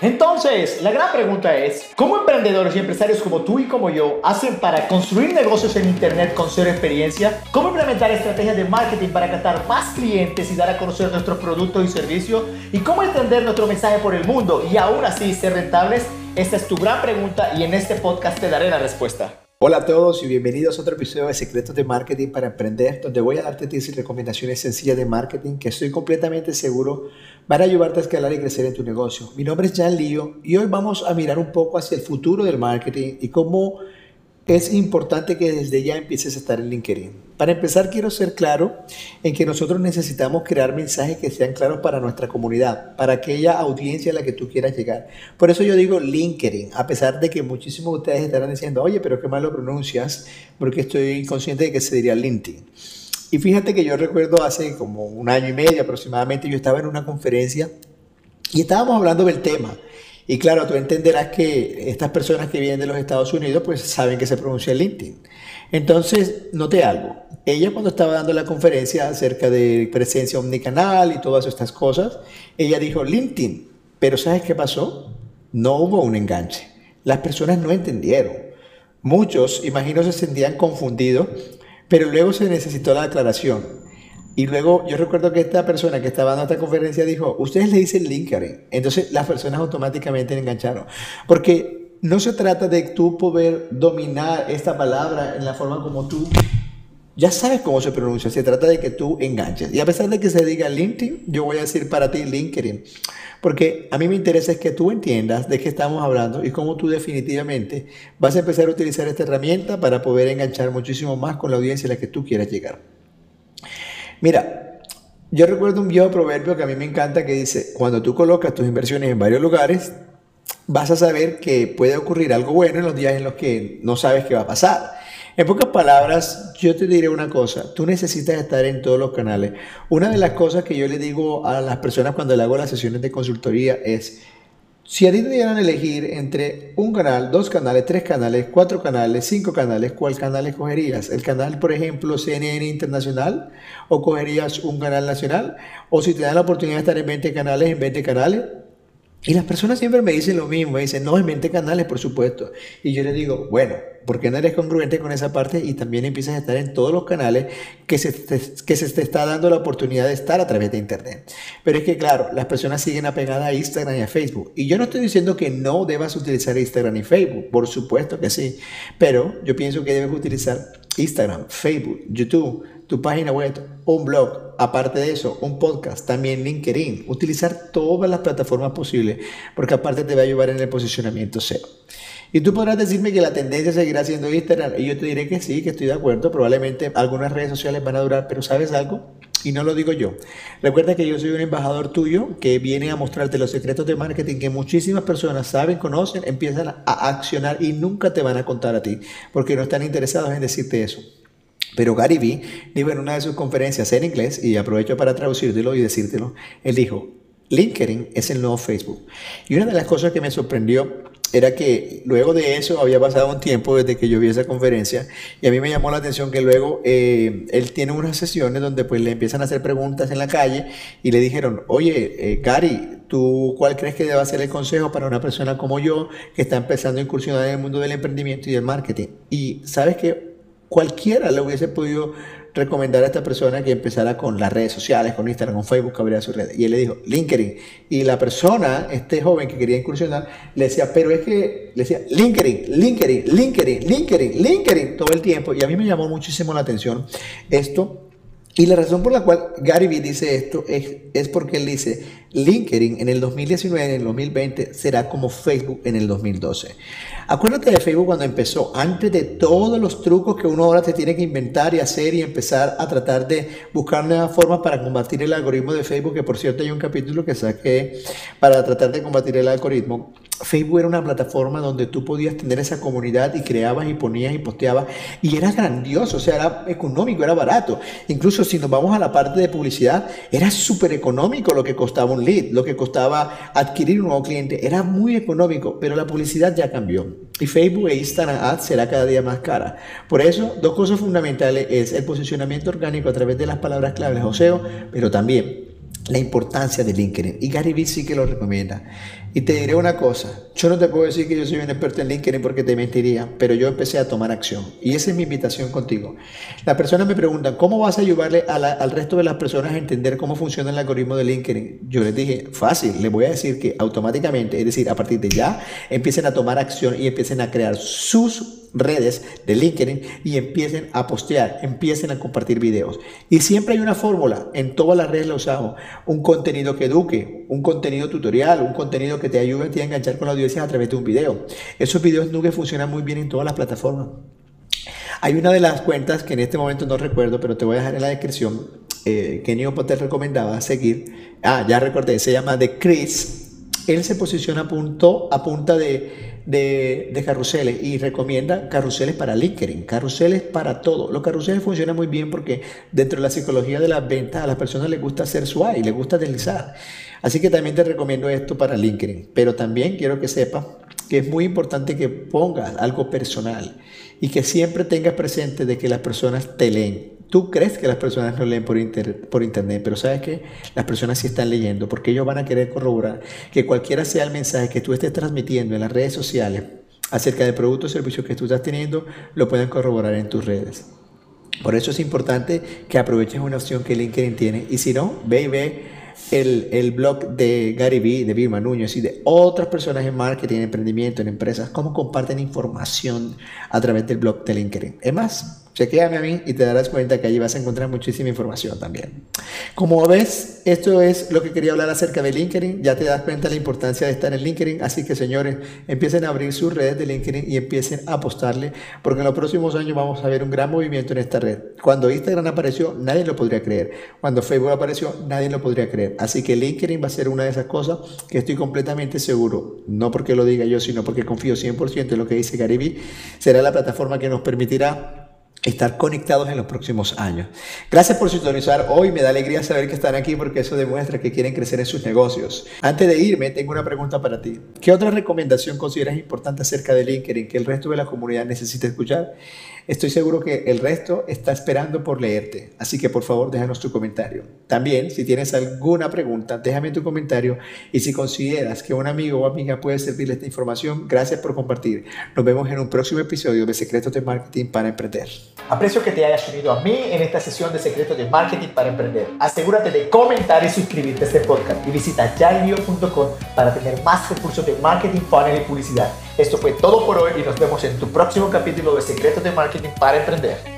Entonces, la gran pregunta es, ¿cómo emprendedores y empresarios como tú y como yo hacen para construir negocios en Internet con cero experiencia? ¿Cómo implementar estrategias de marketing para captar más clientes y dar a conocer nuestros productos y servicios? ¿Y cómo extender nuestro mensaje por el mundo y aún así ser rentables? Esta es tu gran pregunta y en este podcast te daré la respuesta. Hola a todos y bienvenidos a otro episodio de Secretos de Marketing para Emprender, donde voy a darte tips y recomendaciones sencillas de marketing que estoy completamente seguro van a ayudarte a escalar y crecer en tu negocio. Mi nombre es Jan Lío y hoy vamos a mirar un poco hacia el futuro del marketing y cómo es importante que desde ya empieces a estar en LinkedIn. Para empezar, quiero ser claro en que nosotros necesitamos crear mensajes que sean claros para nuestra comunidad, para aquella audiencia a la que tú quieras llegar. Por eso yo digo LinkedIn, a pesar de que muchísimos de ustedes estarán diciendo, oye, pero qué mal lo pronuncias, porque estoy consciente de que se diría LinkedIn. Y fíjate que yo recuerdo hace como un año y medio aproximadamente, yo estaba en una conferencia y estábamos hablando del tema. Y claro, tú entenderás que estas personas que vienen de los Estados Unidos pues saben que se pronuncia LinkedIn. Entonces, noté algo. Ella cuando estaba dando la conferencia acerca de presencia omnicanal y todas estas cosas, ella dijo LinkedIn. Pero ¿sabes qué pasó? No hubo un enganche. Las personas no entendieron. Muchos, imagino, se sentían confundidos, pero luego se necesitó la aclaración. Y luego yo recuerdo que esta persona que estaba dando esta conferencia dijo, ustedes le dicen LinkedIn. Entonces las personas automáticamente engancharon. Porque no se trata de tú poder dominar esta palabra en la forma como tú ya sabes cómo se pronuncia. Se trata de que tú enganches. Y a pesar de que se diga LinkedIn, yo voy a decir para ti LinkedIn. Porque a mí me interesa es que tú entiendas de qué estamos hablando y cómo tú definitivamente vas a empezar a utilizar esta herramienta para poder enganchar muchísimo más con la audiencia a la que tú quieras llegar. Mira, yo recuerdo un viejo proverbio que a mí me encanta que dice, cuando tú colocas tus inversiones en varios lugares, vas a saber que puede ocurrir algo bueno en los días en los que no sabes qué va a pasar. En pocas palabras, yo te diré una cosa, tú necesitas estar en todos los canales. Una de las cosas que yo le digo a las personas cuando le hago las sesiones de consultoría es, si a ti te dieran elegir entre un canal, dos canales, tres canales, cuatro canales, cinco canales, ¿cuál canal escogerías? ¿El canal, por ejemplo, CNN Internacional? ¿O cogerías un canal nacional? ¿O si te dan la oportunidad de estar en 20 canales, en 20 canales? Y las personas siempre me dicen lo mismo, me dicen, no, en 20 canales, por supuesto. Y yo les digo, bueno, ¿por qué no eres congruente con esa parte y también empiezas a estar en todos los canales que se, te, que se te está dando la oportunidad de estar a través de Internet? Pero es que, claro, las personas siguen apegadas a Instagram y a Facebook. Y yo no estoy diciendo que no debas utilizar Instagram y Facebook, por supuesto que sí. Pero yo pienso que debes utilizar Instagram, Facebook, YouTube, tu página web, un blog, aparte de eso, un podcast, también LinkedIn, utilizar todas las plataformas posibles, porque aparte te va a ayudar en el posicionamiento SEO. Y tú podrás decirme que la tendencia seguirá siendo Instagram, y yo te diré que sí, que estoy de acuerdo, probablemente algunas redes sociales van a durar, pero ¿sabes algo? Y no lo digo yo. Recuerda que yo soy un embajador tuyo que viene a mostrarte los secretos de marketing que muchísimas personas saben, conocen, empiezan a accionar y nunca te van a contar a ti, porque no están interesados en decirte eso. Pero Gary Vee dijo en una de sus conferencias en inglés, y aprovecho para traducírtelo y decírtelo, él dijo, LinkedIn es el nuevo Facebook. Y una de las cosas que me sorprendió era que luego de eso había pasado un tiempo desde que yo vi esa conferencia y a mí me llamó la atención que luego eh, él tiene unas sesiones donde pues le empiezan a hacer preguntas en la calle y le dijeron, oye, eh, Gary, ¿tú cuál crees que deba ser el consejo para una persona como yo que está empezando a incursionar en el mundo del emprendimiento y del marketing? Y sabes que Cualquiera le hubiese podido recomendar a esta persona que empezara con las redes sociales, con Instagram, con Facebook, que abriera su red. Y él le dijo, LinkedIn. Y la persona, este joven que quería incursionar, le decía, pero es que, le decía, LinkedIn, LinkedIn, LinkedIn, LinkedIn, LinkedIn, todo el tiempo. Y a mí me llamó muchísimo la atención esto. Y la razón por la cual Gary Vee dice esto es, es porque él dice, LinkedIn en el 2019, en el 2020, será como Facebook en el 2012. Acuérdate de Facebook cuando empezó, antes de todos los trucos que uno ahora te tiene que inventar y hacer y empezar a tratar de buscar nuevas formas para combatir el algoritmo de Facebook, que por cierto hay un capítulo que saqué para tratar de combatir el algoritmo. Facebook era una plataforma donde tú podías tener esa comunidad y creabas y ponías y posteabas y era grandioso, o sea, era económico, era barato. Incluso si nos vamos a la parte de publicidad, era súper económico lo que costaba un lead, lo que costaba adquirir un nuevo cliente, era muy económico, pero la publicidad ya cambió. Y Facebook e Instagram Ads será cada día más cara. Por eso, dos cosas fundamentales es el posicionamiento orgánico a través de las palabras claves o SEO, pero también la importancia de LinkedIn. Y Gary Vee sí que lo recomienda. Y te diré una cosa, yo no te puedo decir que yo soy un experto en LinkedIn porque te mentiría, pero yo empecé a tomar acción. Y esa es mi invitación contigo. Las personas me preguntan, ¿cómo vas a ayudarle al resto de las personas a entender cómo funciona el algoritmo de LinkedIn? Yo les dije, fácil, les voy a decir que automáticamente, es decir, a partir de ya, empiecen a tomar acción y empiecen a crear sus redes de LinkedIn y empiecen a postear, empiecen a compartir videos. Y siempre hay una fórmula, en todas las redes lo usamos, un contenido que eduque, un contenido tutorial, un contenido que te ayude a, ti a enganchar con la audiencia a través de un video. Esos videos nunca funcionan muy bien en todas las plataformas. Hay una de las cuentas que en este momento no recuerdo, pero te voy a dejar en la descripción, eh, que Neo te recomendaba seguir. Ah, ya recordé, se llama The Chris. Él se posiciona punto, a punta de de, carruseles y recomienda carruseles para LinkedIn, carruseles para todo. Los carruseles funcionan muy bien porque dentro de la psicología de las ventas a las personas les gusta hacer swipe, les gusta deslizar. Así que también te recomiendo esto para LinkedIn. Pero también quiero que sepas que es muy importante que pongas algo personal y que siempre tengas presente de que las personas te leen. Tú crees que las personas no leen por, internet, pero sabes que las personas sí están leyendo porque ellos van a querer corroborar que cualquiera sea el mensaje que tú estés transmitiendo en las redes sociales acerca de productos o servicios que tú estás teniendo, lo pueden corroborar en tus redes. Por eso es importante que aproveches una opción que LinkedIn tiene y si no, ve y ve el, el, blog de Gary Vee, de Vilma Núñez y de otras personas en marketing, en emprendimiento, en empresas, cómo comparten información a través del blog de LinkedIn. Es más, Chequéame a mí y te darás cuenta que allí vas a encontrar muchísima información también. Como ves, esto es lo que quería hablar acerca de LinkedIn. Ya te das cuenta de la importancia de estar en LinkedIn. Así que, señores, empiecen a abrir sus redes de LinkedIn y empiecen a apostarle, porque en los próximos años vamos a ver un gran movimiento en esta red. Cuando Instagram apareció, nadie lo podría creer. Cuando Facebook apareció, nadie lo podría creer. Así que LinkedIn va a ser una de esas cosas que estoy completamente seguro, no porque lo diga yo, sino porque confío 100% en lo que dice Gary será la plataforma que nos permitirá estar conectados en los próximos años. Gracias por sintonizar hoy, me da alegría saber que están aquí porque eso demuestra que quieren crecer en sus negocios. Antes de irme, tengo una pregunta para ti. ¿Qué otra recomendación consideras importante acerca de LinkedIn que el resto de la comunidad necesita escuchar? Estoy seguro que el resto está esperando por leerte, así que por favor déjanos tu comentario. También, si tienes alguna pregunta, déjame tu comentario y si consideras que un amigo o amiga puede servirle esta información, gracias por compartir. Nos vemos en un próximo episodio de Secretos de Marketing para Emprender. Aprecio que te hayas unido a mí en esta sesión de Secretos de Marketing para Emprender. Asegúrate de comentar y suscribirte a este podcast y visita yarlio.com para tener más recursos de marketing, funnel y publicidad. Esto fue todo por hoy y nos vemos en tu próximo capítulo de Secretos de Marketing para Emprender.